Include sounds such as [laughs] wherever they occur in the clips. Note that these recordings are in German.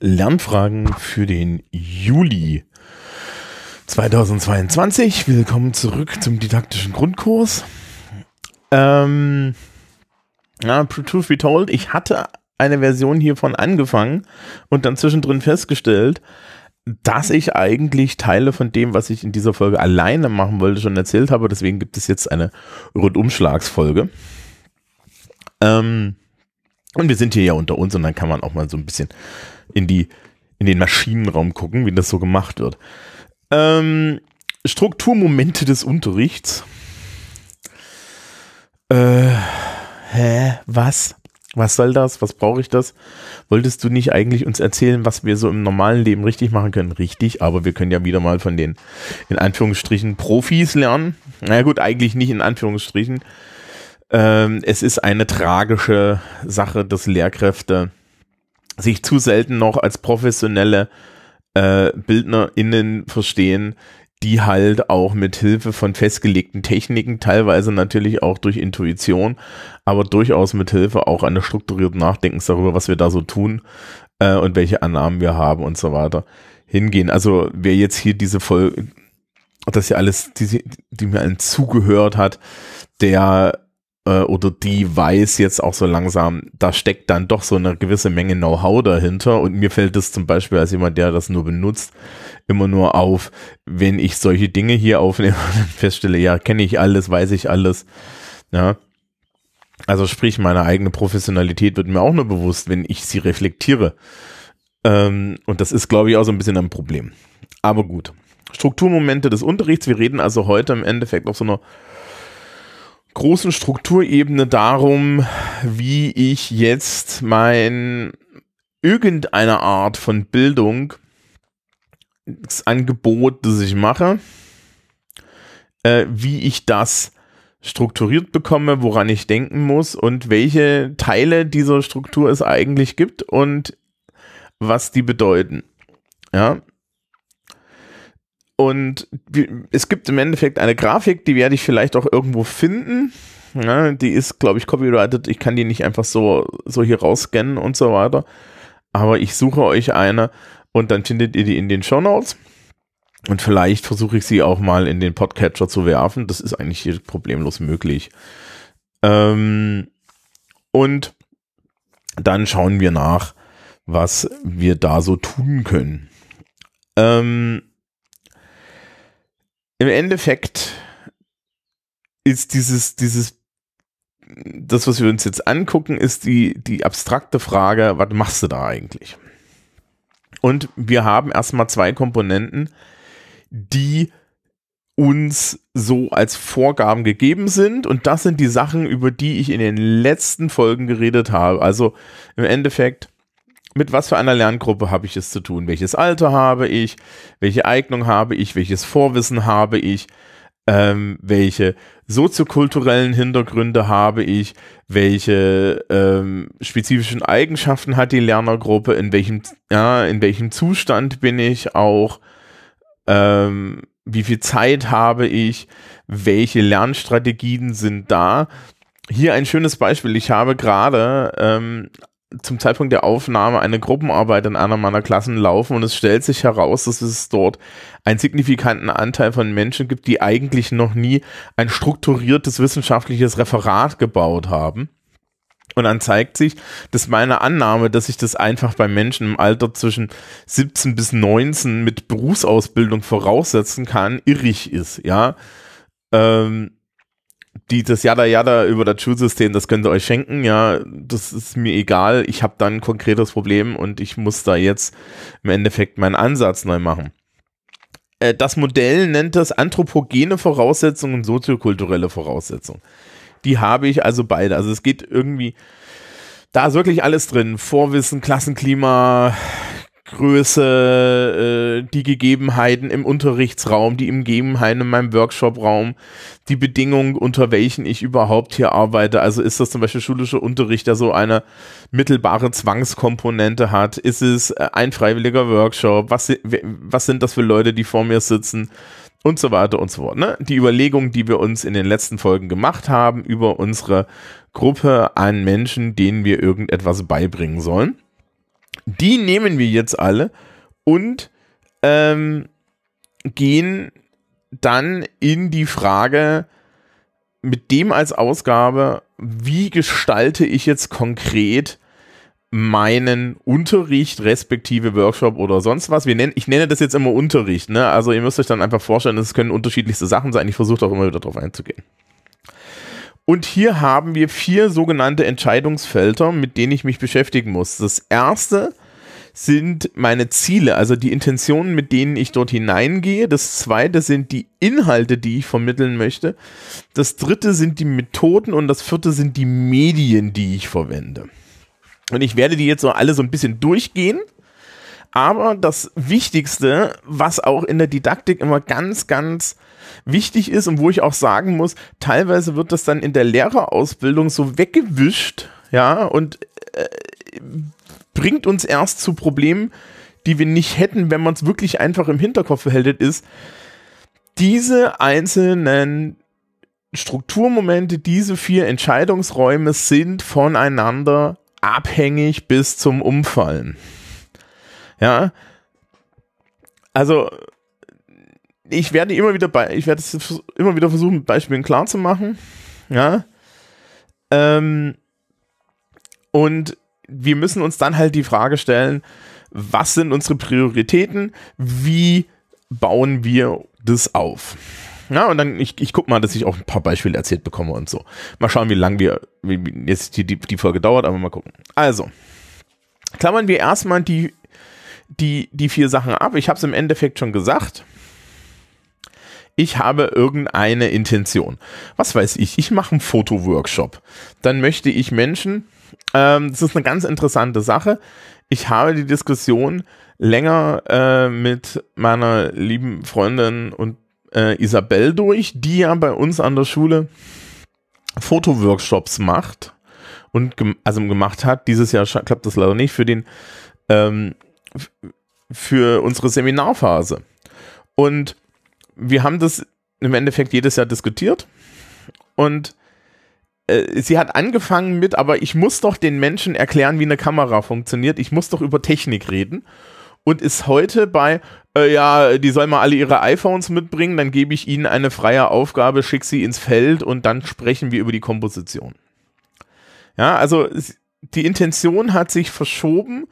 Lernfragen für den Juli 2022. Willkommen zurück zum didaktischen Grundkurs. Ähm, ja, Truth be told, ich hatte eine Version hiervon angefangen und dann zwischendrin festgestellt, dass ich eigentlich Teile von dem, was ich in dieser Folge alleine machen wollte, schon erzählt habe. Deswegen gibt es jetzt eine Rundumschlagsfolge. Ähm, und wir sind hier ja unter uns und dann kann man auch mal so ein bisschen in die in den Maschinenraum gucken, wie das so gemacht wird. Ähm, Strukturmomente des Unterrichts. Äh, hä, was? Was soll das? Was brauche ich das? Wolltest du nicht eigentlich uns erzählen, was wir so im normalen Leben richtig machen können? Richtig, aber wir können ja wieder mal von den, in Anführungsstrichen, Profis lernen. Na gut, eigentlich nicht in Anführungsstrichen. Ähm, es ist eine tragische Sache, dass Lehrkräfte sich zu selten noch als professionelle äh, BildnerInnen verstehen, die halt auch mit Hilfe von festgelegten Techniken, teilweise natürlich auch durch Intuition, aber durchaus mit Hilfe auch eines strukturierten Nachdenkens darüber, was wir da so tun äh, und welche Annahmen wir haben und so weiter, hingehen. Also wer jetzt hier diese Folge, das ja alles, die, die mir allen zugehört hat, der äh, oder die weiß jetzt auch so langsam, da steckt dann doch so eine gewisse Menge Know-how dahinter und mir fällt das zum Beispiel als jemand, der das nur benutzt, immer nur auf, wenn ich solche Dinge hier aufnehme [laughs] und feststelle, ja, kenne ich alles, weiß ich alles, ja. Also sprich, meine eigene Professionalität wird mir auch nur bewusst, wenn ich sie reflektiere. Ähm, und das ist, glaube ich, auch so ein bisschen ein Problem. Aber gut. Strukturmomente des Unterrichts. Wir reden also heute im Endeffekt auf so einer großen Strukturebene darum, wie ich jetzt mein irgendeine Art von Bildung, das Angebot, das ich mache, äh, wie ich das strukturiert bekomme, woran ich denken muss und welche Teile dieser Struktur es eigentlich gibt und was die bedeuten. Ja, und es gibt im Endeffekt eine Grafik, die werde ich vielleicht auch irgendwo finden. Ja, die ist, glaube ich, copyrighted. Ich kann die nicht einfach so, so hier rausscannen und so weiter. Aber ich suche euch eine und dann findet ihr die in den Show Notes. Und vielleicht versuche ich sie auch mal in den Podcatcher zu werfen. Das ist eigentlich hier problemlos möglich. Ähm, und dann schauen wir nach, was wir da so tun können. Ähm, im Endeffekt ist dieses, dieses, das, was wir uns jetzt angucken, ist die, die abstrakte Frage, was machst du da eigentlich? Und wir haben erstmal zwei Komponenten, die uns so als Vorgaben gegeben sind. Und das sind die Sachen, über die ich in den letzten Folgen geredet habe. Also im Endeffekt mit was für einer Lerngruppe habe ich es zu tun? Welches Alter habe ich? Welche Eignung habe ich? Welches Vorwissen habe ich? Ähm, welche soziokulturellen Hintergründe habe ich? Welche ähm, spezifischen Eigenschaften hat die Lernergruppe? In welchem, ja, in welchem Zustand bin ich auch? Ähm, wie viel Zeit habe ich? Welche Lernstrategien sind da? Hier ein schönes Beispiel. Ich habe gerade ähm, zum Zeitpunkt der Aufnahme eine Gruppenarbeit in einer meiner Klassen laufen und es stellt sich heraus, dass es dort einen signifikanten Anteil von Menschen gibt, die eigentlich noch nie ein strukturiertes wissenschaftliches Referat gebaut haben. Und dann zeigt sich, dass meine Annahme, dass ich das einfach bei Menschen im Alter zwischen 17 bis 19 mit Berufsausbildung voraussetzen kann, irrig ist, ja. Ähm, die, das Yada Yada über das Schulsystem, das könnt ihr euch schenken, ja, das ist mir egal. Ich habe dann ein konkretes Problem und ich muss da jetzt im Endeffekt meinen Ansatz neu machen. Äh, das Modell nennt das anthropogene Voraussetzungen und soziokulturelle Voraussetzungen. Die habe ich also beide. Also es geht irgendwie, da ist wirklich alles drin. Vorwissen, Klassenklima, Größe, äh, die Gegebenheiten im Unterrichtsraum, die Gegebenheiten in meinem Workshopraum, die Bedingungen, unter welchen ich überhaupt hier arbeite. Also ist das zum Beispiel schulischer Unterricht, der so eine mittelbare Zwangskomponente hat? Ist es äh, ein freiwilliger Workshop? Was, was sind das für Leute, die vor mir sitzen? Und so weiter und so fort. Ne? Die Überlegungen, die wir uns in den letzten Folgen gemacht haben über unsere Gruppe an Menschen, denen wir irgendetwas beibringen sollen Die nehmen wir jetzt alle und ähm, gehen dann in die Frage mit dem als Ausgabe, wie gestalte ich jetzt konkret meinen Unterricht respektive Workshop oder sonst was. Wir nennen, ich nenne das jetzt immer Unterricht. Ne? Also ihr müsst euch dann einfach vorstellen, es können unterschiedlichste Sachen sein. Ich versuche auch immer wieder darauf einzugehen. Und hier haben wir vier sogenannte Entscheidungsfelder, mit denen ich mich beschäftigen muss. Das erste sind meine Ziele, also die Intentionen, mit denen ich dort hineingehe. Das zweite sind die Inhalte, die ich vermitteln möchte. Das dritte sind die Methoden und das vierte sind die Medien, die ich verwende. Und ich werde die jetzt so alle so ein bisschen durchgehen. Aber das Wichtigste, was auch in der Didaktik immer ganz, ganz wichtig ist und wo ich auch sagen muss, teilweise wird das dann in der Lehrerausbildung so weggewischt, ja, und äh, bringt uns erst zu Problemen, die wir nicht hätten, wenn man es wirklich einfach im Hinterkopf behält, ist, diese einzelnen Strukturmomente, diese vier Entscheidungsräume sind voneinander abhängig bis zum Umfallen. Ja, also ich werde immer wieder bei, ich werde es immer wieder versuchen, Beispielen klar zu machen. Ja. Ähm, und wir müssen uns dann halt die Frage stellen, was sind unsere Prioritäten? Wie bauen wir das auf? Ja, und dann, ich, ich guck mal, dass ich auch ein paar Beispiele erzählt bekomme und so. Mal schauen, wie lange wir, wie jetzt die, die, die Folge dauert, aber mal gucken. Also, klammern wir erstmal die, die, die vier Sachen ab. Ich habe es im Endeffekt schon gesagt. Ich habe irgendeine Intention. Was weiß ich? Ich mache einen Fotoworkshop. Dann möchte ich Menschen, ähm, das ist eine ganz interessante Sache. Ich habe die Diskussion länger äh, mit meiner lieben Freundin und äh, Isabel durch, die ja bei uns an der Schule Fotoworkshops macht und gem also gemacht hat. Dieses Jahr klappt das leider nicht für den ähm, für unsere Seminarphase. Und wir haben das im Endeffekt jedes Jahr diskutiert und äh, sie hat angefangen mit, aber ich muss doch den Menschen erklären, wie eine Kamera funktioniert. Ich muss doch über Technik reden und ist heute bei, äh, ja, die sollen mal alle ihre iPhones mitbringen, dann gebe ich ihnen eine freie Aufgabe, schicke sie ins Feld und dann sprechen wir über die Komposition. Ja, also die Intention hat sich verschoben,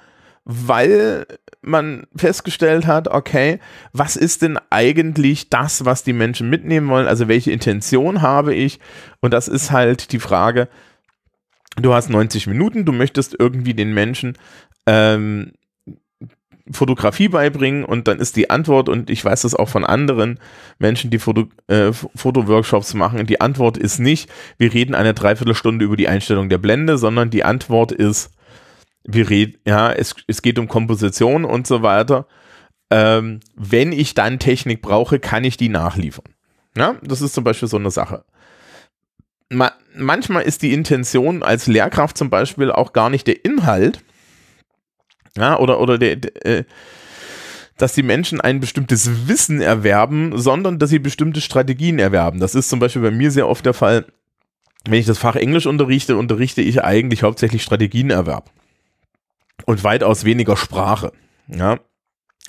weil man festgestellt hat, okay, was ist denn eigentlich das, was die Menschen mitnehmen wollen? Also welche Intention habe ich? Und das ist halt die Frage, du hast 90 Minuten, du möchtest irgendwie den Menschen ähm, Fotografie beibringen und dann ist die Antwort, und ich weiß das auch von anderen Menschen, die Foto, äh, Fotoworkshops machen, die Antwort ist nicht, wir reden eine Dreiviertelstunde über die Einstellung der Blende, sondern die Antwort ist, wir reden, ja, es, es geht um Komposition und so weiter. Ähm, wenn ich dann Technik brauche, kann ich die nachliefern. Ja, das ist zum Beispiel so eine Sache. Ma manchmal ist die Intention als Lehrkraft zum Beispiel auch gar nicht der Inhalt, ja, oder, oder der, der äh, dass die Menschen ein bestimmtes Wissen erwerben, sondern dass sie bestimmte Strategien erwerben. Das ist zum Beispiel bei mir sehr oft der Fall, wenn ich das Fach Englisch unterrichte, unterrichte ich eigentlich hauptsächlich Strategienerwerb. Und weitaus weniger Sprache. Ja.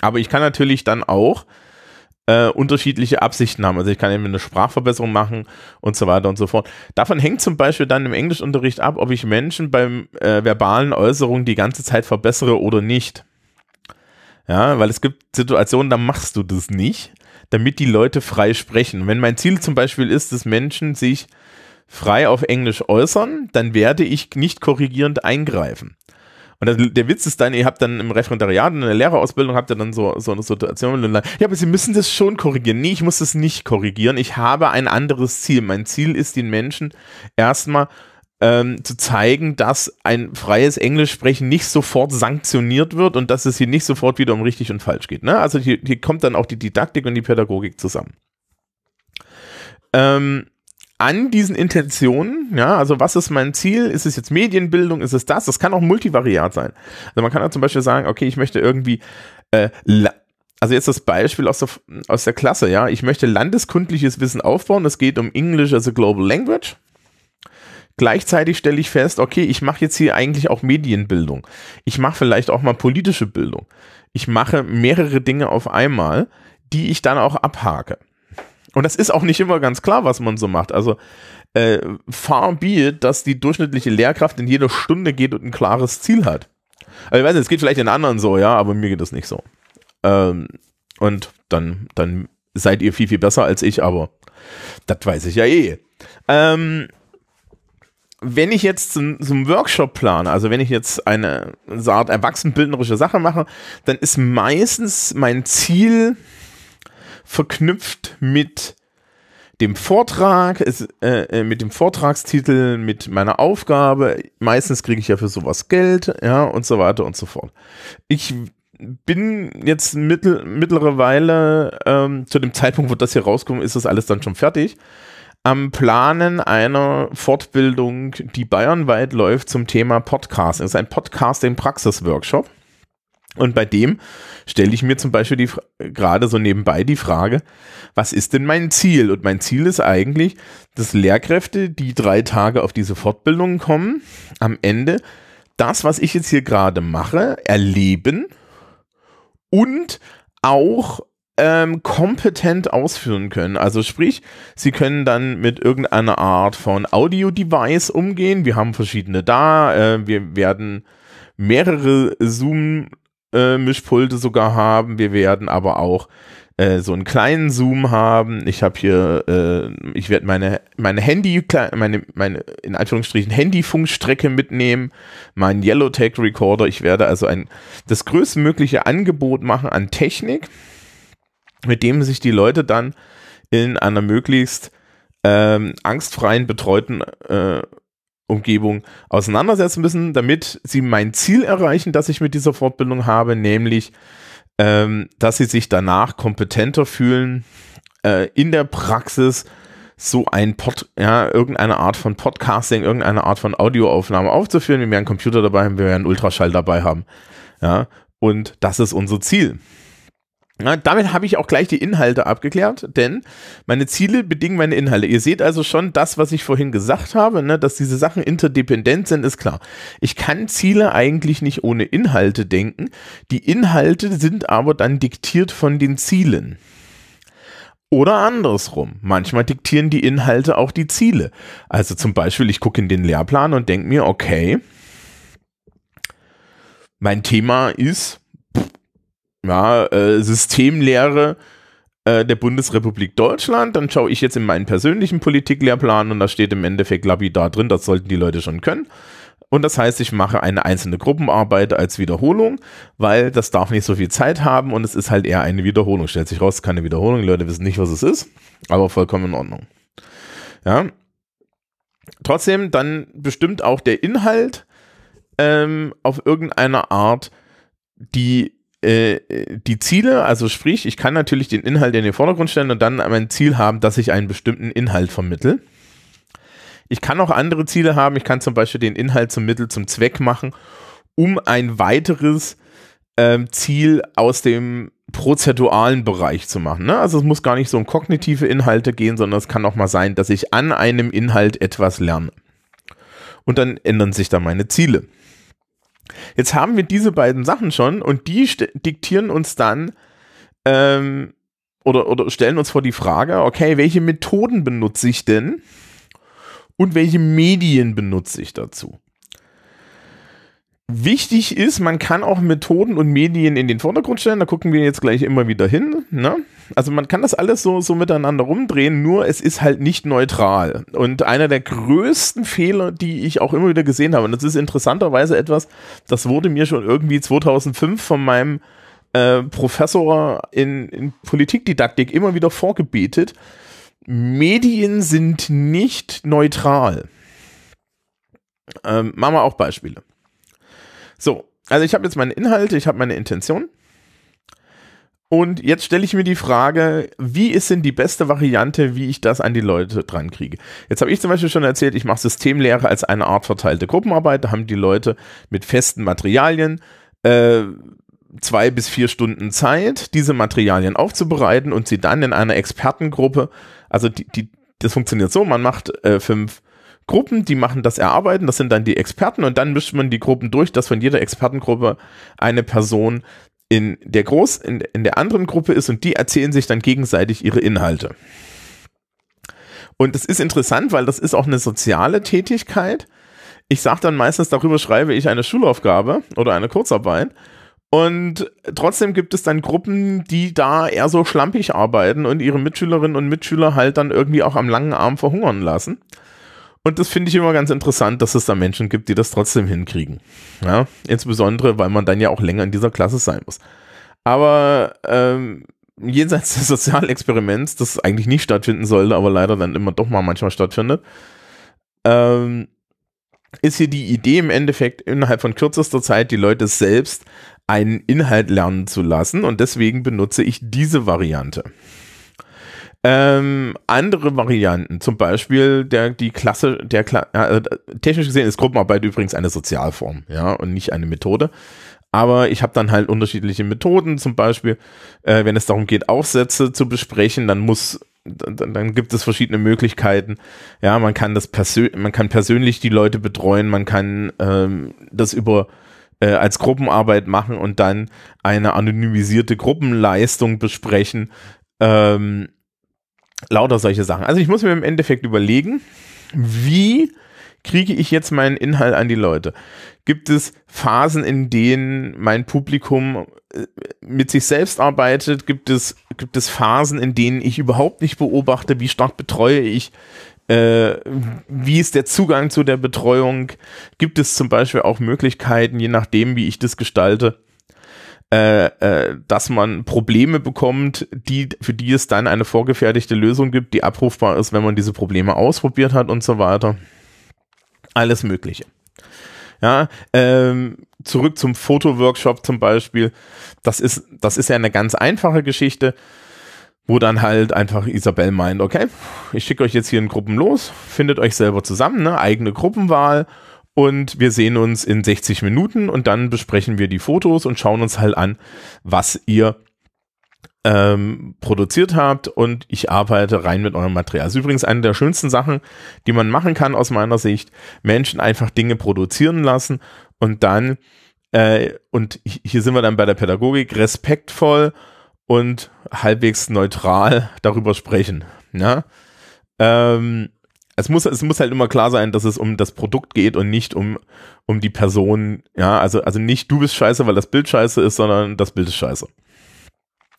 Aber ich kann natürlich dann auch äh, unterschiedliche Absichten haben. Also ich kann eben eine Sprachverbesserung machen und so weiter und so fort. Davon hängt zum Beispiel dann im Englischunterricht ab, ob ich Menschen beim äh, verbalen Äußerungen die ganze Zeit verbessere oder nicht. Ja, weil es gibt Situationen, da machst du das nicht, damit die Leute frei sprechen. Wenn mein Ziel zum Beispiel ist, dass Menschen sich frei auf Englisch äußern, dann werde ich nicht korrigierend eingreifen. Und das, der Witz ist dann, ihr habt dann im Referendariat, in der Lehrerausbildung, habt ihr dann so, so eine Situation, ja, aber Sie müssen das schon korrigieren. Nee, ich muss das nicht korrigieren. Ich habe ein anderes Ziel. Mein Ziel ist, den Menschen erstmal ähm, zu zeigen, dass ein freies Englisch sprechen nicht sofort sanktioniert wird und dass es hier nicht sofort wieder um richtig und falsch geht. Ne? Also hier, hier kommt dann auch die Didaktik und die Pädagogik zusammen. Ähm, an diesen Intentionen, ja, also was ist mein Ziel? Ist es jetzt Medienbildung? Ist es das? Das kann auch multivariat sein. Also man kann ja zum Beispiel sagen, okay, ich möchte irgendwie, äh, also jetzt das Beispiel aus der, aus der Klasse, ja, ich möchte landeskundliches Wissen aufbauen. Es geht um English as a Global Language. Gleichzeitig stelle ich fest, okay, ich mache jetzt hier eigentlich auch Medienbildung. Ich mache vielleicht auch mal politische Bildung. Ich mache mehrere Dinge auf einmal, die ich dann auch abhake. Und das ist auch nicht immer ganz klar, was man so macht. Also äh, far be it, dass die durchschnittliche Lehrkraft in jeder Stunde geht und ein klares Ziel hat. Also ich weiß nicht, es geht vielleicht den anderen so, ja, aber mir geht das nicht so. Ähm, und dann, dann seid ihr viel, viel besser als ich, aber das weiß ich ja eh. Ähm, wenn ich jetzt so, einen Workshop plane, also wenn ich jetzt eine Art erwachsenbildnerische Sache mache, dann ist meistens mein Ziel verknüpft mit dem Vortrag, ist, äh, äh, mit dem Vortragstitel, mit meiner Aufgabe. Meistens kriege ich ja für sowas Geld, ja, und so weiter und so fort. Ich bin jetzt mittel, mittlere Weile, ähm, zu dem Zeitpunkt, wo das hier rauskommt, ist das alles dann schon fertig am Planen einer Fortbildung, die bayernweit läuft zum Thema Podcasting. Das ist ein Podcasting-Praxis-Workshop. Und bei dem stelle ich mir zum Beispiel die, gerade so nebenbei die Frage, was ist denn mein Ziel? Und mein Ziel ist eigentlich, dass Lehrkräfte, die drei Tage auf diese Fortbildung kommen, am Ende das, was ich jetzt hier gerade mache, erleben und auch ähm, kompetent ausführen können. Also sprich, sie können dann mit irgendeiner Art von Audio-Device umgehen. Wir haben verschiedene da. Äh, wir werden mehrere Zoom-Mischpulte sogar haben. Wir werden aber auch äh, so einen kleinen Zoom haben. Ich habe hier, äh, ich werde meine meine Handy, meine meine in Anführungsstrichen Handyfunkstrecke mitnehmen, meinen Yellowtech Recorder. Ich werde also ein das größtmögliche Angebot machen an Technik mit dem sich die Leute dann in einer möglichst ähm, angstfreien, betreuten äh, Umgebung auseinandersetzen müssen, damit sie mein Ziel erreichen, das ich mit dieser Fortbildung habe, nämlich, ähm, dass sie sich danach kompetenter fühlen, äh, in der Praxis so ein Pod, ja, irgendeine Art von Podcasting, irgendeine Art von Audioaufnahme aufzuführen. Wir werden einen Computer dabei haben, wir werden einen Ultraschall dabei haben. Ja, und das ist unser Ziel. Ja, damit habe ich auch gleich die Inhalte abgeklärt, denn meine Ziele bedingen meine Inhalte. Ihr seht also schon das, was ich vorhin gesagt habe, ne, dass diese Sachen interdependent sind, ist klar. Ich kann Ziele eigentlich nicht ohne Inhalte denken. Die Inhalte sind aber dann diktiert von den Zielen. Oder andersrum. Manchmal diktieren die Inhalte auch die Ziele. Also zum Beispiel, ich gucke in den Lehrplan und denke mir, okay, mein Thema ist ja, äh, Systemlehre äh, der Bundesrepublik Deutschland. Dann schaue ich jetzt in meinen persönlichen Politiklehrplan und da steht im Endeffekt lapidar drin, das sollten die Leute schon können. Und das heißt, ich mache eine einzelne Gruppenarbeit als Wiederholung, weil das darf nicht so viel Zeit haben und es ist halt eher eine Wiederholung. Stellt sich raus, keine Wiederholung, die Leute wissen nicht, was es ist, aber vollkommen in Ordnung. Ja. Trotzdem dann bestimmt auch der Inhalt ähm, auf irgendeine Art die äh, die Ziele, also sprich, ich kann natürlich den Inhalt in den Vordergrund stellen und dann mein Ziel haben, dass ich einen bestimmten Inhalt vermittel. Ich kann auch andere Ziele haben. Ich kann zum Beispiel den Inhalt zum Mittel zum Zweck machen, um ein weiteres ähm, Ziel aus dem prozeduralen Bereich zu machen. Ne? Also es muss gar nicht so um kognitive Inhalte gehen, sondern es kann auch mal sein, dass ich an einem Inhalt etwas lerne. Und dann ändern sich da meine Ziele. Jetzt haben wir diese beiden Sachen schon und die diktieren uns dann ähm, oder, oder stellen uns vor die Frage, okay, welche Methoden benutze ich denn und welche Medien benutze ich dazu? Wichtig ist, man kann auch Methoden und Medien in den Vordergrund stellen, da gucken wir jetzt gleich immer wieder hin. Ne? Also man kann das alles so, so miteinander rumdrehen, nur es ist halt nicht neutral. Und einer der größten Fehler, die ich auch immer wieder gesehen habe, und das ist interessanterweise etwas, das wurde mir schon irgendwie 2005 von meinem äh, Professor in, in Politikdidaktik immer wieder vorgebetet, Medien sind nicht neutral. Ähm, machen wir auch Beispiele. So, also ich habe jetzt meine Inhalte, ich habe meine Intention. Und jetzt stelle ich mir die Frage, wie ist denn die beste Variante, wie ich das an die Leute dran kriege? Jetzt habe ich zum Beispiel schon erzählt, ich mache Systemlehre als eine Art verteilte Gruppenarbeit. Da haben die Leute mit festen Materialien äh, zwei bis vier Stunden Zeit, diese Materialien aufzubereiten und sie dann in einer Expertengruppe, also die, die, das funktioniert so, man macht äh, fünf Gruppen, die machen das Erarbeiten, das sind dann die Experten und dann mischt man die Gruppen durch, dass von jeder Expertengruppe eine Person in der Groß, in, in der anderen Gruppe ist und die erzählen sich dann gegenseitig ihre Inhalte. Und das ist interessant, weil das ist auch eine soziale Tätigkeit. Ich sage dann meistens, darüber schreibe ich eine Schulaufgabe oder eine Kurzarbeit. Und trotzdem gibt es dann Gruppen, die da eher so schlampig arbeiten und ihre Mitschülerinnen und Mitschüler halt dann irgendwie auch am langen Arm verhungern lassen. Und das finde ich immer ganz interessant, dass es da Menschen gibt, die das trotzdem hinkriegen. Ja, insbesondere, weil man dann ja auch länger in dieser Klasse sein muss. Aber ähm, jenseits des Sozialexperiments, das eigentlich nicht stattfinden sollte, aber leider dann immer doch mal manchmal stattfindet, ähm, ist hier die Idee im Endeffekt innerhalb von kürzester Zeit die Leute selbst einen Inhalt lernen zu lassen und deswegen benutze ich diese Variante. Ähm, andere Varianten, zum Beispiel der, die Klasse, der äh, technisch gesehen ist Gruppenarbeit übrigens eine Sozialform, ja, und nicht eine Methode. Aber ich habe dann halt unterschiedliche Methoden, zum Beispiel, äh, wenn es darum geht, Aufsätze zu besprechen, dann muss dann, dann, gibt es verschiedene Möglichkeiten. Ja, man kann das persönlich, man kann persönlich die Leute betreuen, man kann ähm, das über äh, als Gruppenarbeit machen und dann eine anonymisierte Gruppenleistung besprechen. Ähm, lauter solche Sachen. Also ich muss mir im Endeffekt überlegen, wie kriege ich jetzt meinen Inhalt an die Leute? Gibt es Phasen, in denen mein Publikum äh, mit sich selbst arbeitet? Gibt es, gibt es Phasen, in denen ich überhaupt nicht beobachte, wie stark betreue ich? Äh, wie ist der Zugang zu der Betreuung? Gibt es zum Beispiel auch Möglichkeiten, je nachdem, wie ich das gestalte, äh, äh, dass man Probleme bekommt, die, für die es dann eine vorgefertigte Lösung gibt, die abrufbar ist, wenn man diese Probleme ausprobiert hat und so weiter. Alles Mögliche. Ja, ähm, zurück zum Fotoworkshop zum Beispiel. Das ist, das ist ja eine ganz einfache Geschichte, wo dann halt einfach Isabel meint, okay, ich schicke euch jetzt hier in Gruppen los, findet euch selber zusammen, ne, eigene Gruppenwahl und wir sehen uns in 60 Minuten und dann besprechen wir die Fotos und schauen uns halt an, was ihr ähm, produziert habt und ich arbeite rein mit eurem Material. Das ist übrigens eine der schönsten Sachen, die man machen kann aus meiner Sicht. Menschen einfach Dinge produzieren lassen und dann, äh, und hier sind wir dann bei der Pädagogik, respektvoll und halbwegs neutral darüber sprechen. Ja? Ähm, es muss, es muss halt immer klar sein, dass es um das Produkt geht und nicht um, um die Person, ja, also, also nicht du bist scheiße, weil das Bild scheiße ist, sondern das Bild ist scheiße.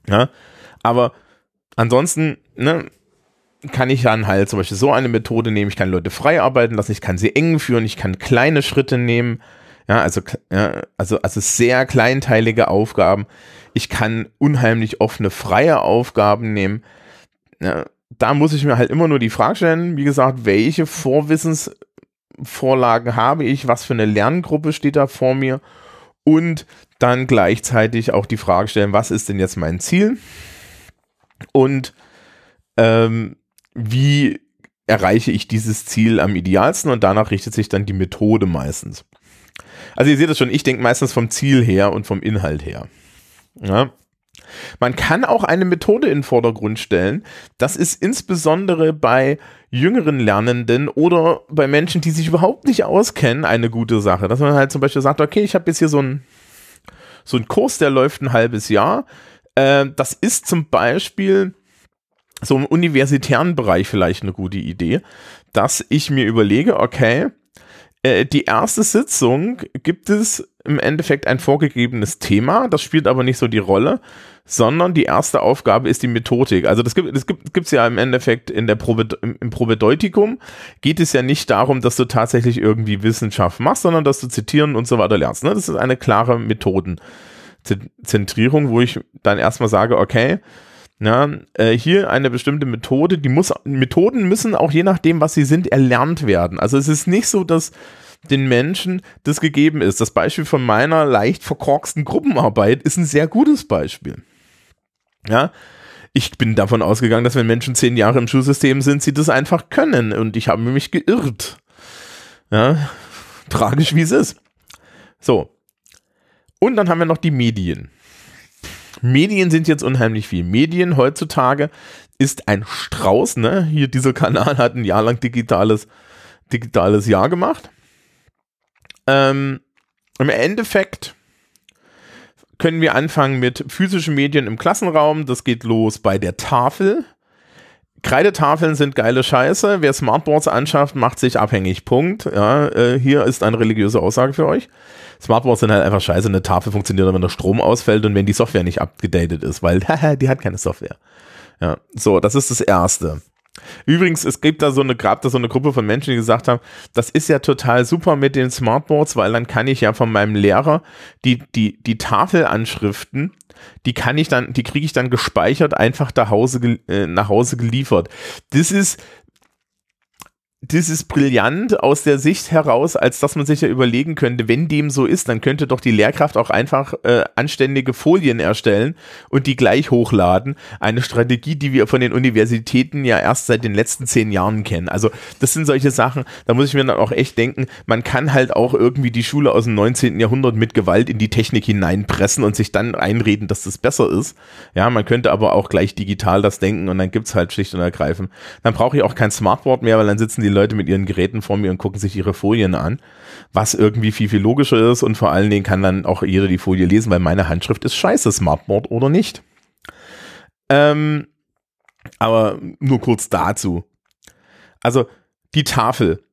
Ja, aber ansonsten, ne, kann ich dann halt zum Beispiel so eine Methode nehmen, ich kann Leute frei arbeiten lassen, ich kann sie eng führen, ich kann kleine Schritte nehmen, ja, also, ja, also, also sehr kleinteilige Aufgaben. Ich kann unheimlich offene, freie Aufgaben nehmen. Ja, da muss ich mir halt immer nur die Frage stellen, wie gesagt, welche Vorwissensvorlagen habe ich, was für eine Lerngruppe steht da vor mir und dann gleichzeitig auch die Frage stellen, was ist denn jetzt mein Ziel und ähm, wie erreiche ich dieses Ziel am idealsten und danach richtet sich dann die Methode meistens. Also ihr seht es schon, ich denke meistens vom Ziel her und vom Inhalt her. Ja. Man kann auch eine Methode in den Vordergrund stellen. Das ist insbesondere bei jüngeren Lernenden oder bei Menschen, die sich überhaupt nicht auskennen, eine gute Sache. Dass man halt zum Beispiel sagt, okay, ich habe jetzt hier so einen so Kurs, der läuft ein halbes Jahr. Äh, das ist zum Beispiel so im universitären Bereich vielleicht eine gute Idee, dass ich mir überlege, okay, äh, die erste Sitzung gibt es im Endeffekt ein vorgegebenes Thema, das spielt aber nicht so die Rolle, sondern die erste Aufgabe ist die Methodik. Also das gibt es gibt, ja im Endeffekt in der Probe, im, Probedeutikum geht es ja nicht darum, dass du tatsächlich irgendwie Wissenschaft machst, sondern dass du zitieren und so weiter lernst. Ne? Das ist eine klare Methodenzentrierung, wo ich dann erstmal sage, okay, ja, äh, hier eine bestimmte Methode, die muss, Methoden müssen auch je nachdem, was sie sind, erlernt werden. Also es ist nicht so, dass den Menschen das gegeben ist. Das Beispiel von meiner leicht verkorksten Gruppenarbeit ist ein sehr gutes Beispiel. Ja, ich bin davon ausgegangen, dass wenn Menschen zehn Jahre im Schulsystem sind, sie das einfach können und ich habe mich geirrt. Ja, tragisch wie es ist. So. Und dann haben wir noch die Medien. Medien sind jetzt unheimlich viel. Medien heutzutage ist ein Strauß, ne? Hier dieser Kanal hat ein Jahr lang digitales digitales Jahr gemacht. Ähm, Im Endeffekt können wir anfangen mit physischen Medien im Klassenraum. Das geht los bei der Tafel. Kreidetafeln sind geile Scheiße. Wer Smartboards anschafft, macht sich abhängig. Punkt. Ja, äh, hier ist eine religiöse Aussage für euch. Smartboards sind halt einfach scheiße. Eine Tafel funktioniert, wenn der Strom ausfällt und wenn die Software nicht abgedatet ist, weil [laughs] die hat keine Software. Ja, so, das ist das Erste. Übrigens, es gibt da so eine, gab da so eine Gruppe von Menschen, die gesagt haben, das ist ja total super mit den Smartboards, weil dann kann ich ja von meinem Lehrer die, die, die Tafelanschriften, die kann ich dann, die kriege ich dann gespeichert einfach nach Hause, äh, nach Hause geliefert. Das ist, das ist brillant aus der Sicht heraus, als dass man sich ja überlegen könnte, wenn dem so ist, dann könnte doch die Lehrkraft auch einfach äh, anständige Folien erstellen und die gleich hochladen. Eine Strategie, die wir von den Universitäten ja erst seit den letzten zehn Jahren kennen. Also das sind solche Sachen, da muss ich mir dann auch echt denken, man kann halt auch irgendwie die Schule aus dem 19. Jahrhundert mit Gewalt in die Technik hineinpressen und sich dann einreden, dass das besser ist. Ja, man könnte aber auch gleich digital das denken und dann gibt's halt schlicht und ergreifend. Dann brauche ich auch kein Smartboard mehr, weil dann sitzen die Leute mit ihren Geräten vor mir und gucken sich ihre Folien an, was irgendwie viel, viel logischer ist und vor allen Dingen kann dann auch jeder die Folie lesen, weil meine Handschrift ist scheiße, Smartboard oder nicht. Ähm, aber nur kurz dazu. Also die Tafel.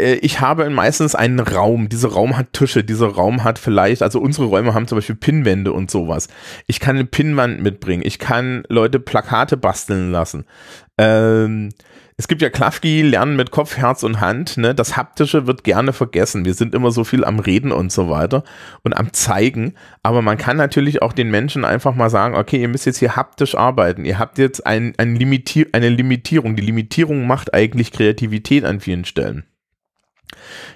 Äh, ich habe meistens einen Raum. Dieser Raum hat Tische. Dieser Raum hat vielleicht, also unsere Räume haben zum Beispiel Pinnwände und sowas. Ich kann eine Pinnwand mitbringen. Ich kann Leute Plakate basteln lassen. Ähm, es gibt ja Klafki, Lernen mit Kopf, Herz und Hand. Ne? Das Haptische wird gerne vergessen. Wir sind immer so viel am Reden und so weiter und am Zeigen. Aber man kann natürlich auch den Menschen einfach mal sagen, okay, ihr müsst jetzt hier haptisch arbeiten. Ihr habt jetzt ein, ein Limitier eine Limitierung. Die Limitierung macht eigentlich Kreativität an vielen Stellen.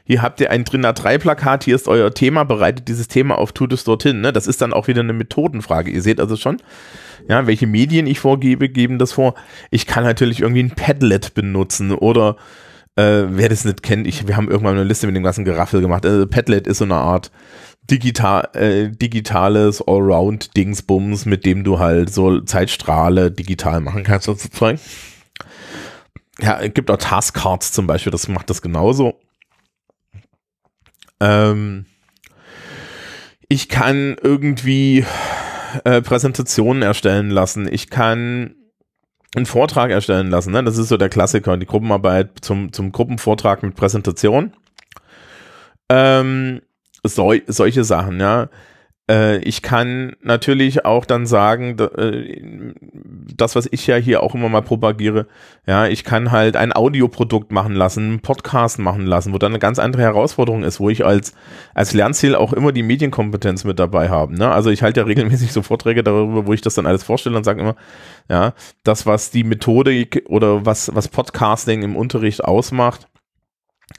Hier habt ihr ein Drinner 3 Plakat, hier ist euer Thema, bereitet dieses Thema auf, tut es dorthin. Ne? Das ist dann auch wieder eine Methodenfrage. Ihr seht also schon, ja, welche Medien ich vorgebe, geben das vor. Ich kann natürlich irgendwie ein Padlet benutzen oder äh, wer das nicht kennt, ich, wir haben irgendwann eine Liste mit dem ganzen Geraffel gemacht. Also Padlet ist so eine Art digital, äh, digitales Allround-Dingsbums, mit dem du halt so Zeitstrahle digital machen kannst sozusagen. Ja, es gibt auch Taskcards zum Beispiel, das macht das genauso. Ähm, ich kann irgendwie äh, Präsentationen erstellen lassen. Ich kann einen Vortrag erstellen lassen. Ne? Das ist so der Klassiker, die Gruppenarbeit zum, zum Gruppenvortrag mit Präsentation. Ähm, so, solche Sachen, ja. Äh, ich kann natürlich auch dann sagen, äh, das, was ich ja hier auch immer mal propagiere, ja, ich kann halt ein Audioprodukt machen lassen, einen Podcast machen lassen, wo dann eine ganz andere Herausforderung ist, wo ich als, als Lernziel auch immer die Medienkompetenz mit dabei habe. Ne? Also ich halte ja regelmäßig so Vorträge darüber, wo ich das dann alles vorstelle und sage immer, ja, das, was die Methodik oder was, was Podcasting im Unterricht ausmacht,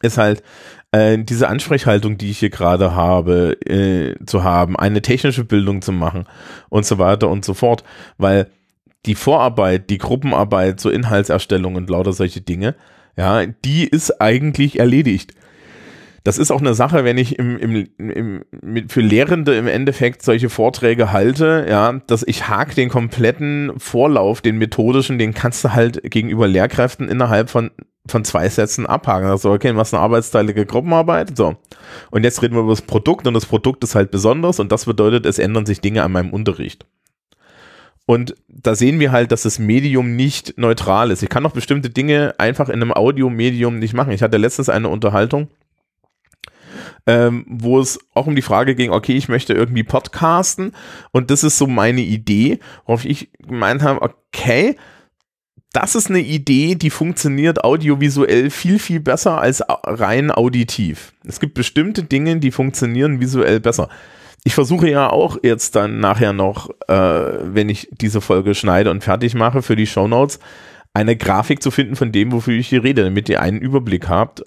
ist halt äh, diese Ansprechhaltung, die ich hier gerade habe, äh, zu haben, eine technische Bildung zu machen und so weiter und so fort, weil die Vorarbeit, die Gruppenarbeit, so Inhaltserstellung und lauter solche Dinge, ja, die ist eigentlich erledigt. Das ist auch eine Sache, wenn ich im, im, im, mit, für Lehrende im Endeffekt solche Vorträge halte, ja, dass ich hake den kompletten Vorlauf, den methodischen, den kannst du halt gegenüber Lehrkräften innerhalb von von zwei Sätzen abhaken. Also, okay, was eine arbeitsteilige Gruppenarbeit. So. Und jetzt reden wir über das Produkt und das Produkt ist halt besonders und das bedeutet, es ändern sich Dinge an meinem Unterricht. Und da sehen wir halt, dass das Medium nicht neutral ist. Ich kann auch bestimmte Dinge einfach in einem Audiomedium nicht machen. Ich hatte letztens eine Unterhaltung, ähm, wo es auch um die Frage ging, okay, ich möchte irgendwie podcasten und das ist so meine Idee, worauf ich gemeint habe, okay, das ist eine Idee, die funktioniert audiovisuell viel, viel besser als rein auditiv. Es gibt bestimmte Dinge, die funktionieren visuell besser. Ich versuche ja auch jetzt dann nachher noch, äh, wenn ich diese Folge schneide und fertig mache für die Show Notes, eine Grafik zu finden von dem, wofür ich hier rede, damit ihr einen Überblick habt.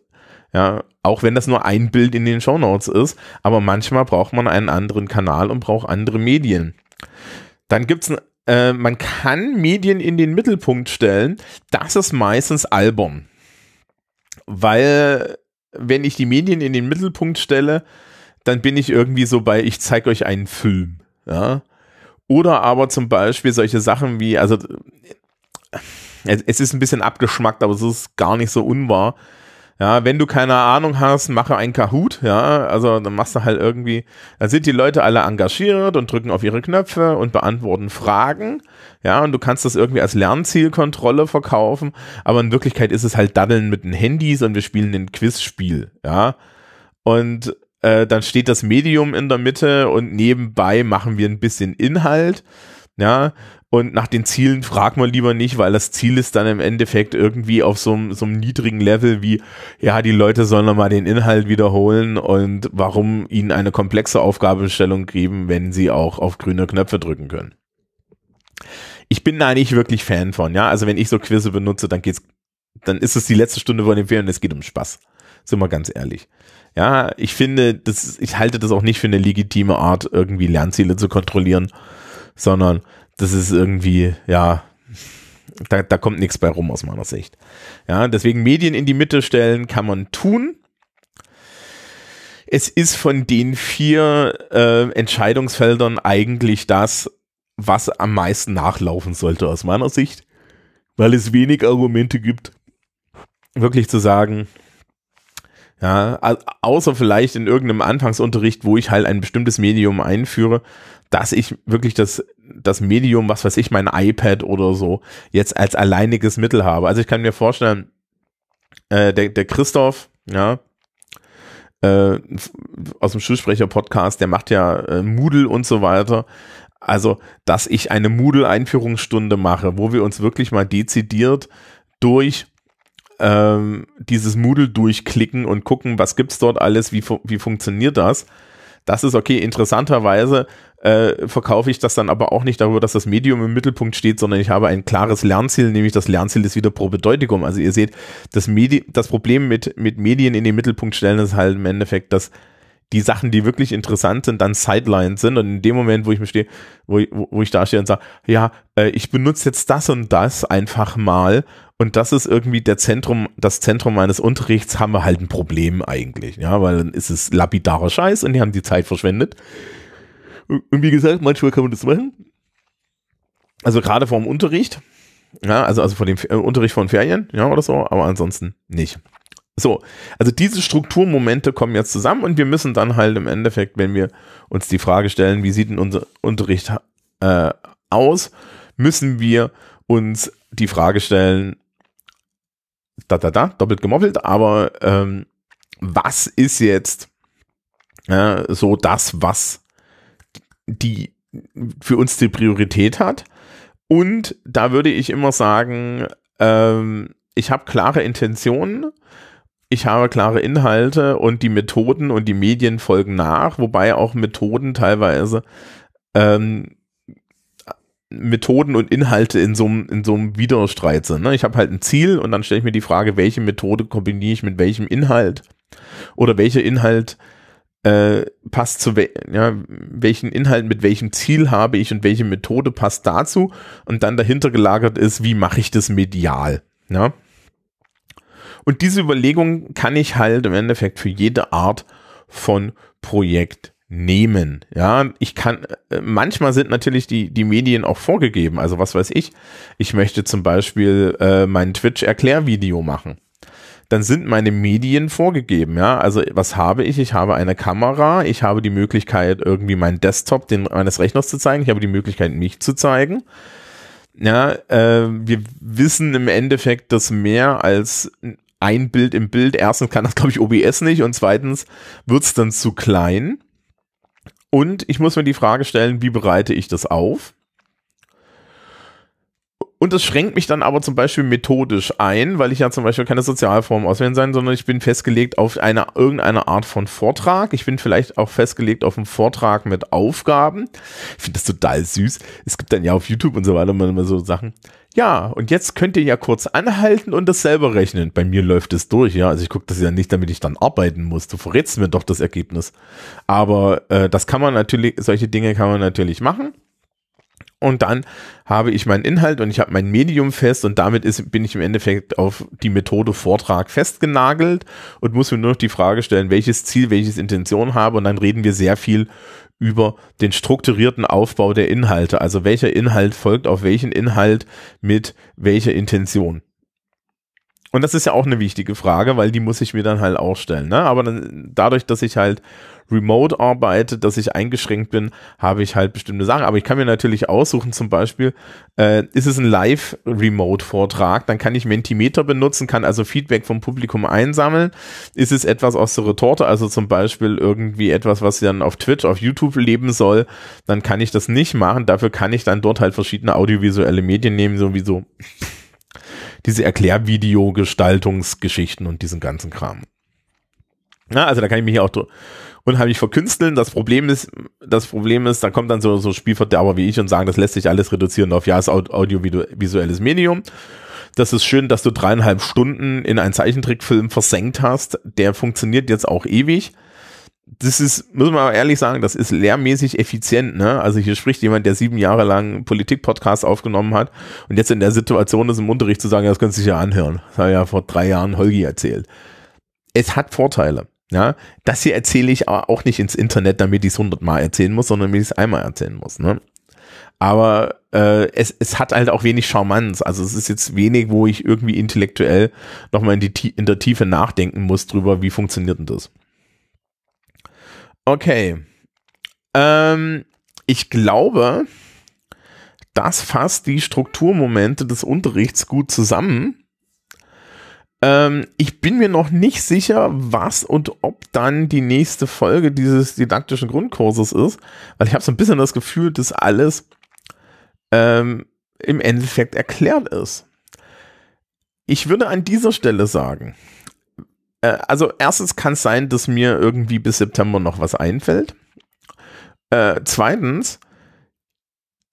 Ja, auch wenn das nur ein Bild in den Show Notes ist, aber manchmal braucht man einen anderen Kanal und braucht andere Medien. Dann gibt's äh, man kann Medien in den Mittelpunkt stellen, das ist meistens albern. Weil, wenn ich die Medien in den Mittelpunkt stelle, dann bin ich irgendwie so bei, ich zeige euch einen Film. Ja? Oder aber zum Beispiel solche Sachen wie, also es ist ein bisschen abgeschmackt, aber es ist gar nicht so unwahr. Ja, wenn du keine Ahnung hast, mache ein Kahoot, ja, also dann machst du halt irgendwie, da sind die Leute alle engagiert und drücken auf ihre Knöpfe und beantworten Fragen, ja, und du kannst das irgendwie als Lernzielkontrolle verkaufen, aber in Wirklichkeit ist es halt Daddeln mit den Handys und wir spielen ein Quizspiel, ja, und äh, dann steht das Medium in der Mitte und nebenbei machen wir ein bisschen Inhalt, ja, und nach den Zielen fragt man lieber nicht, weil das Ziel ist dann im Endeffekt irgendwie auf so, einem so einem niedrigen Level wie, ja, die Leute sollen nochmal den Inhalt wiederholen und warum ihnen eine komplexe Aufgabenstellung geben, wenn sie auch auf grüne Knöpfe drücken können. Ich bin da nicht wirklich Fan von, ja. Also wenn ich so Quizze benutze, dann geht's, dann ist es die letzte Stunde von dem Film und es geht um Spaß. Sind wir ganz ehrlich. Ja, ich finde, das, ich halte das auch nicht für eine legitime Art, irgendwie Lernziele zu kontrollieren, sondern das ist irgendwie, ja, da, da kommt nichts bei rum aus meiner Sicht. Ja, deswegen Medien in die Mitte stellen kann man tun. Es ist von den vier äh, Entscheidungsfeldern eigentlich das, was am meisten nachlaufen sollte aus meiner Sicht, weil es wenig Argumente gibt, wirklich zu sagen, ja, außer vielleicht in irgendeinem Anfangsunterricht, wo ich halt ein bestimmtes Medium einführe, dass ich wirklich das, das Medium, was weiß ich, mein iPad oder so, jetzt als alleiniges Mittel habe. Also ich kann mir vorstellen, äh, der, der Christoph, ja, äh, aus dem Schulsprecher-Podcast, der macht ja äh, Moodle und so weiter. Also, dass ich eine Moodle-Einführungsstunde mache, wo wir uns wirklich mal dezidiert durch ähm, dieses Moodle durchklicken und gucken, was gibt's dort alles, wie, fu wie funktioniert das. Das ist okay. Interessanterweise äh, verkaufe ich das dann aber auch nicht darüber, dass das Medium im Mittelpunkt steht, sondern ich habe ein klares Lernziel, nämlich das Lernziel ist wieder pro Bedeutigung. Also ihr seht, das, Medi das Problem mit, mit Medien in den Mittelpunkt stellen ist halt im Endeffekt, dass die Sachen, die wirklich interessant sind, dann Sidelines sind. Und in dem Moment, wo ich mir stehe, wo, wo ich da stehe und sage, ja, äh, ich benutze jetzt das und das einfach mal und das ist irgendwie der Zentrum, das Zentrum meines Unterrichts, haben wir halt ein Problem eigentlich, ja, weil dann ist es lapidarer Scheiß und die haben die Zeit verschwendet. Und wie gesagt, manchmal kann man das machen. Also gerade vor dem Unterricht, ja, also, also vor dem äh, Unterricht von Ferien, ja, oder so, aber ansonsten nicht. So, also diese Strukturmomente kommen jetzt zusammen und wir müssen dann halt im Endeffekt, wenn wir uns die Frage stellen, wie sieht denn unser Unterricht äh, aus, müssen wir uns die Frage stellen, da, da, da, doppelt gemoppelt, aber ähm, was ist jetzt äh, so das, was die für uns die Priorität hat. Und da würde ich immer sagen, ähm, ich habe klare Intentionen, ich habe klare Inhalte und die Methoden und die Medien folgen nach, wobei auch Methoden teilweise ähm, Methoden und Inhalte in so einem Widerstreit sind. Ne? Ich habe halt ein Ziel und dann stelle ich mir die Frage, welche Methode kombiniere ich mit welchem Inhalt oder welcher Inhalt äh, passt zu we ja, welchen Inhalt mit welchem Ziel habe ich und welche Methode passt dazu und dann dahinter gelagert ist, wie mache ich das medial. Ja? Und diese Überlegung kann ich halt im Endeffekt für jede Art von Projekt nehmen. Ja, ich kann, äh, manchmal sind natürlich die, die Medien auch vorgegeben. Also was weiß ich, ich möchte zum Beispiel äh, mein Twitch-Erklärvideo machen dann sind meine Medien vorgegeben, ja. Also was habe ich? Ich habe eine Kamera, ich habe die Möglichkeit, irgendwie meinen Desktop den, meines Rechners zu zeigen, ich habe die Möglichkeit, mich zu zeigen. Ja, äh, wir wissen im Endeffekt, dass mehr als ein Bild im Bild, erstens kann das, glaube ich, OBS nicht und zweitens wird es dann zu klein. Und ich muss mir die Frage stellen, wie bereite ich das auf? Und das schränkt mich dann aber zum Beispiel methodisch ein, weil ich ja zum Beispiel keine Sozialform auswählen sein, sondern ich bin festgelegt auf eine, irgendeine Art von Vortrag. Ich bin vielleicht auch festgelegt auf einen Vortrag mit Aufgaben. Ich finde das total süß. Es gibt dann ja auf YouTube und so weiter immer so Sachen. Ja, und jetzt könnt ihr ja kurz anhalten und das selber rechnen. Bei mir läuft es durch, ja. Also ich gucke das ja nicht, damit ich dann arbeiten muss. Du verrätst mir doch das Ergebnis. Aber äh, das kann man natürlich, solche Dinge kann man natürlich machen und dann habe ich meinen Inhalt und ich habe mein Medium fest und damit ist, bin ich im Endeffekt auf die Methode Vortrag festgenagelt und muss mir nur noch die Frage stellen, welches Ziel, welches Intention habe und dann reden wir sehr viel über den strukturierten Aufbau der Inhalte, also welcher Inhalt folgt auf welchen Inhalt mit welcher Intention. Und das ist ja auch eine wichtige Frage, weil die muss ich mir dann halt auch stellen. Ne? Aber dann, dadurch, dass ich halt remote arbeite, dass ich eingeschränkt bin, habe ich halt bestimmte Sachen. Aber ich kann mir natürlich aussuchen, zum Beispiel, äh, ist es ein Live-Remote-Vortrag, dann kann ich Mentimeter benutzen, kann also Feedback vom Publikum einsammeln. Ist es etwas aus der Retorte, also zum Beispiel irgendwie etwas, was dann auf Twitch, auf YouTube leben soll, dann kann ich das nicht machen. Dafür kann ich dann dort halt verschiedene audiovisuelle Medien nehmen, sowieso diese Erklärvideo-Gestaltungsgeschichten und diesen ganzen Kram. Ja, also da kann ich mich auch unheimlich verkünsteln. Das Problem ist, das Problem ist, da kommt dann so, so Spielverderber wie ich und sagen, das lässt sich alles reduzieren auf ja, ist audiovisuelles Medium. Das ist schön, dass du dreieinhalb Stunden in einen Zeichentrickfilm versenkt hast. Der funktioniert jetzt auch ewig das ist, muss man aber ehrlich sagen, das ist lehrmäßig effizient. Ne? Also hier spricht jemand, der sieben Jahre lang Politik-Podcast aufgenommen hat und jetzt in der Situation ist, im Unterricht zu sagen, das kannst du dich ja anhören. Das hat ja vor drei Jahren Holgi erzählt. Es hat Vorteile. Ja, das hier erzähle ich auch nicht ins Internet, damit ich es hundertmal erzählen muss, sondern damit ich es einmal erzählen muss. Ne? Aber äh, es, es hat halt auch wenig Charmanz. Also es ist jetzt wenig, wo ich irgendwie intellektuell nochmal in, in der Tiefe nachdenken muss drüber, wie funktioniert denn das. Okay. Ähm, ich glaube, das fasst die Strukturmomente des Unterrichts gut zusammen. Ähm, ich bin mir noch nicht sicher, was und ob dann die nächste Folge dieses didaktischen Grundkurses ist, weil ich habe so ein bisschen das Gefühl, dass alles ähm, im Endeffekt erklärt ist. Ich würde an dieser Stelle sagen, äh, also erstens kann es sein, dass mir irgendwie bis September noch was einfällt. Äh, zweitens,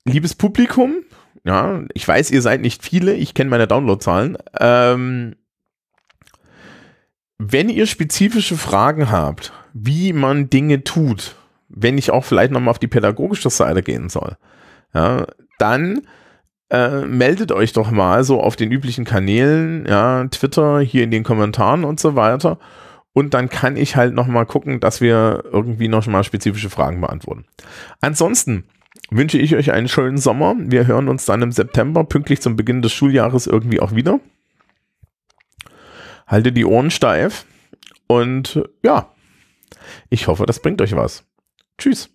liebes Publikum, ja, ich weiß, ihr seid nicht viele, ich kenne meine Downloadzahlen. Ähm, wenn ihr spezifische Fragen habt, wie man Dinge tut, wenn ich auch vielleicht nochmal auf die pädagogische Seite gehen soll, ja, dann äh, meldet euch doch mal so auf den üblichen Kanälen, ja, Twitter, hier in den Kommentaren und so weiter. Und dann kann ich halt nochmal gucken, dass wir irgendwie noch mal spezifische Fragen beantworten. Ansonsten wünsche ich euch einen schönen Sommer. Wir hören uns dann im September, pünktlich zum Beginn des Schuljahres irgendwie auch wieder. Halte die Ohren steif und ja, ich hoffe, das bringt euch was. Tschüss.